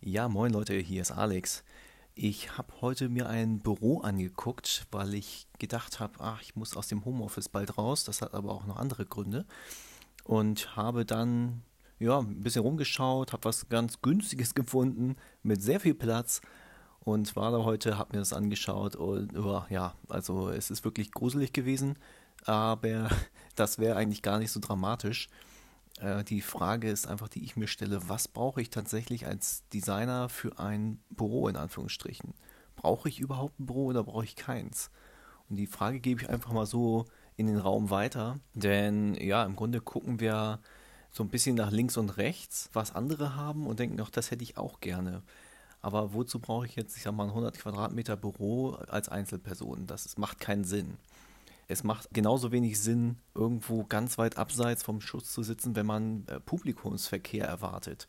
Ja, moin Leute, hier ist Alex. Ich habe heute mir ein Büro angeguckt, weil ich gedacht habe, ach, ich muss aus dem Homeoffice bald raus. Das hat aber auch noch andere Gründe. Und habe dann ja, ein bisschen rumgeschaut, habe was ganz günstiges gefunden mit sehr viel Platz und war da heute, habe mir das angeschaut und ja, also es ist wirklich gruselig gewesen, aber das wäre eigentlich gar nicht so dramatisch. Äh, die Frage ist einfach, die ich mir stelle, was brauche ich tatsächlich als Designer für ein Büro in Anführungsstrichen? Brauche ich überhaupt ein Büro oder brauche ich keins? Und die Frage gebe ich einfach mal so in den Raum weiter, denn ja, im Grunde gucken wir so ein bisschen nach links und rechts, was andere haben und denken, ach, das hätte ich auch gerne. Aber wozu brauche ich jetzt, ich sag mal, ein 100 Quadratmeter Büro als Einzelperson? Das macht keinen Sinn. Es macht genauso wenig Sinn, irgendwo ganz weit abseits vom Schuss zu sitzen, wenn man äh, Publikumsverkehr erwartet.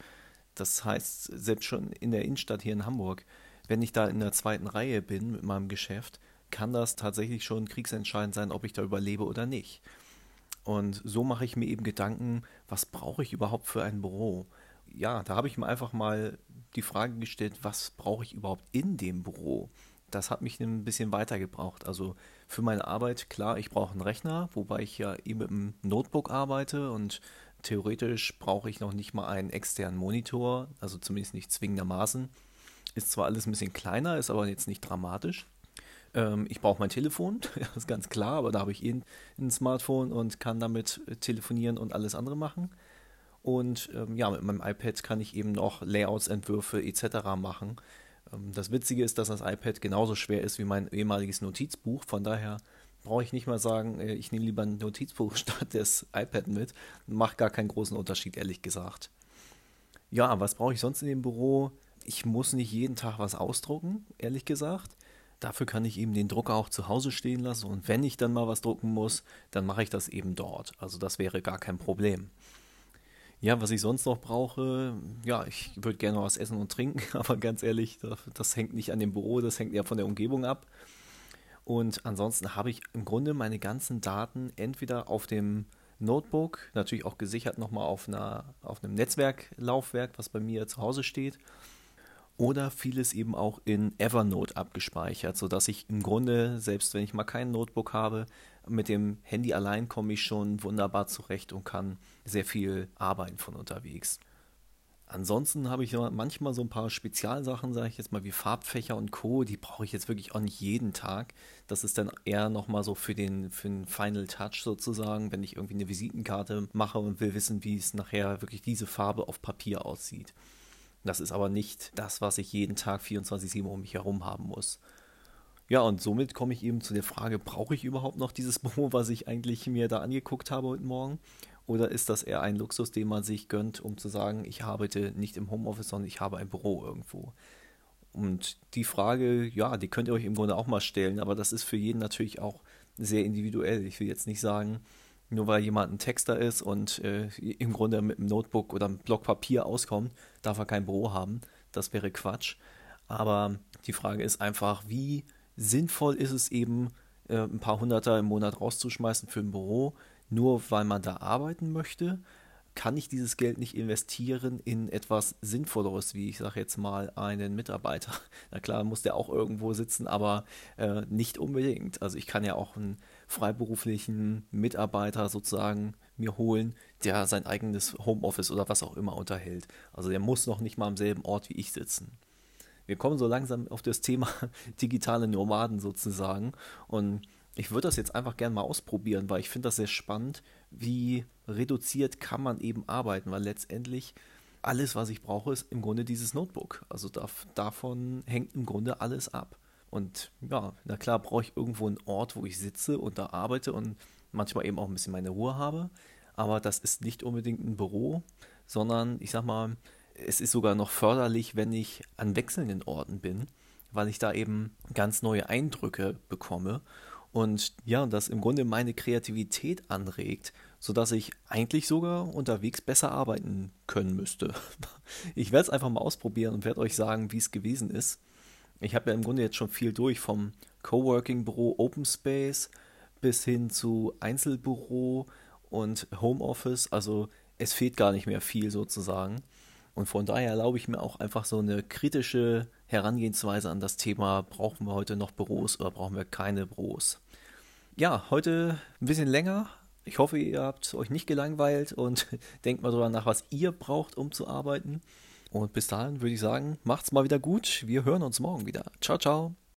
Das heißt, selbst schon in der Innenstadt hier in Hamburg, wenn ich da in der zweiten Reihe bin mit meinem Geschäft, kann das tatsächlich schon kriegsentscheidend sein, ob ich da überlebe oder nicht. Und so mache ich mir eben Gedanken, was brauche ich überhaupt für ein Büro? Ja, da habe ich mir einfach mal die Frage gestellt, was brauche ich überhaupt in dem Büro? Das hat mich ein bisschen weitergebraucht. Also für meine Arbeit, klar, ich brauche einen Rechner, wobei ich ja eben mit einem Notebook arbeite und theoretisch brauche ich noch nicht mal einen externen Monitor, also zumindest nicht zwingendermaßen. Ist zwar alles ein bisschen kleiner, ist aber jetzt nicht dramatisch. Ähm, ich brauche mein Telefon, das ist ganz klar, aber da habe ich eh ein Smartphone und kann damit telefonieren und alles andere machen. Und ähm, ja, mit meinem iPad kann ich eben noch Layouts, Entwürfe etc. machen. Ähm, das Witzige ist, dass das iPad genauso schwer ist wie mein ehemaliges Notizbuch. Von daher brauche ich nicht mal sagen, äh, ich nehme lieber ein Notizbuch statt des iPad mit. Macht gar keinen großen Unterschied, ehrlich gesagt. Ja, was brauche ich sonst in dem Büro? Ich muss nicht jeden Tag was ausdrucken, ehrlich gesagt. Dafür kann ich eben den Drucker auch zu Hause stehen lassen und wenn ich dann mal was drucken muss, dann mache ich das eben dort. Also das wäre gar kein Problem. Ja, was ich sonst noch brauche, ja, ich würde gerne was essen und trinken, aber ganz ehrlich, das, das hängt nicht an dem Büro, das hängt ja von der Umgebung ab. Und ansonsten habe ich im Grunde meine ganzen Daten entweder auf dem Notebook, natürlich auch gesichert nochmal auf, einer, auf einem Netzwerklaufwerk, was bei mir zu Hause steht, oder vieles eben auch in Evernote abgespeichert, sodass ich im Grunde, selbst wenn ich mal kein Notebook habe, mit dem Handy allein komme ich schon wunderbar zurecht und kann sehr viel arbeiten von unterwegs. Ansonsten habe ich manchmal so ein paar Spezialsachen, sage ich jetzt mal, wie Farbfächer und Co. Die brauche ich jetzt wirklich auch nicht jeden Tag. Das ist dann eher nochmal so für den, für den Final Touch sozusagen, wenn ich irgendwie eine Visitenkarte mache und will wissen, wie es nachher wirklich diese Farbe auf Papier aussieht. Das ist aber nicht das, was ich jeden Tag 24-7 um mich herum haben muss. Ja, und somit komme ich eben zu der Frage, brauche ich überhaupt noch dieses Büro, was ich eigentlich mir da angeguckt habe heute Morgen? Oder ist das eher ein Luxus, den man sich gönnt, um zu sagen, ich arbeite nicht im Homeoffice, sondern ich habe ein Büro irgendwo? Und die Frage, ja, die könnt ihr euch im Grunde auch mal stellen, aber das ist für jeden natürlich auch sehr individuell. Ich will jetzt nicht sagen, nur weil jemand ein Texter ist und äh, im Grunde mit einem Notebook oder einem Block Papier auskommt, darf er kein Büro haben. Das wäre Quatsch. Aber die Frage ist einfach, wie sinnvoll ist es eben, äh, ein paar Hunderter im Monat rauszuschmeißen für ein Büro, nur weil man da arbeiten möchte. Kann ich dieses Geld nicht investieren in etwas Sinnvolleres, wie ich sage jetzt mal einen Mitarbeiter? Na klar, muss der auch irgendwo sitzen, aber äh, nicht unbedingt. Also ich kann ja auch einen freiberuflichen Mitarbeiter sozusagen mir holen, der sein eigenes Homeoffice oder was auch immer unterhält. Also der muss noch nicht mal am selben Ort wie ich sitzen wir kommen so langsam auf das Thema digitale Nomaden sozusagen. Und ich würde das jetzt einfach gerne mal ausprobieren, weil ich finde das sehr spannend, wie reduziert kann man eben arbeiten, weil letztendlich alles, was ich brauche, ist im Grunde dieses Notebook. Also da, davon hängt im Grunde alles ab. Und ja, na klar brauche ich irgendwo einen Ort, wo ich sitze und da arbeite und manchmal eben auch ein bisschen meine Ruhe habe. Aber das ist nicht unbedingt ein Büro, sondern ich sag mal, es ist sogar noch förderlich, wenn ich an wechselnden Orten bin, weil ich da eben ganz neue Eindrücke bekomme und ja, das im Grunde meine Kreativität anregt, sodass ich eigentlich sogar unterwegs besser arbeiten können müsste. Ich werde es einfach mal ausprobieren und werde euch sagen, wie es gewesen ist. Ich habe ja im Grunde jetzt schon viel durch, vom Coworking-Büro Open Space bis hin zu Einzelbüro und Homeoffice. Also es fehlt gar nicht mehr viel sozusagen. Und von daher erlaube ich mir auch einfach so eine kritische Herangehensweise an das Thema, brauchen wir heute noch Büros oder brauchen wir keine Büros. Ja, heute ein bisschen länger. Ich hoffe, ihr habt euch nicht gelangweilt und denkt mal darüber nach, was ihr braucht, um zu arbeiten. Und bis dahin würde ich sagen, macht's mal wieder gut. Wir hören uns morgen wieder. Ciao, ciao.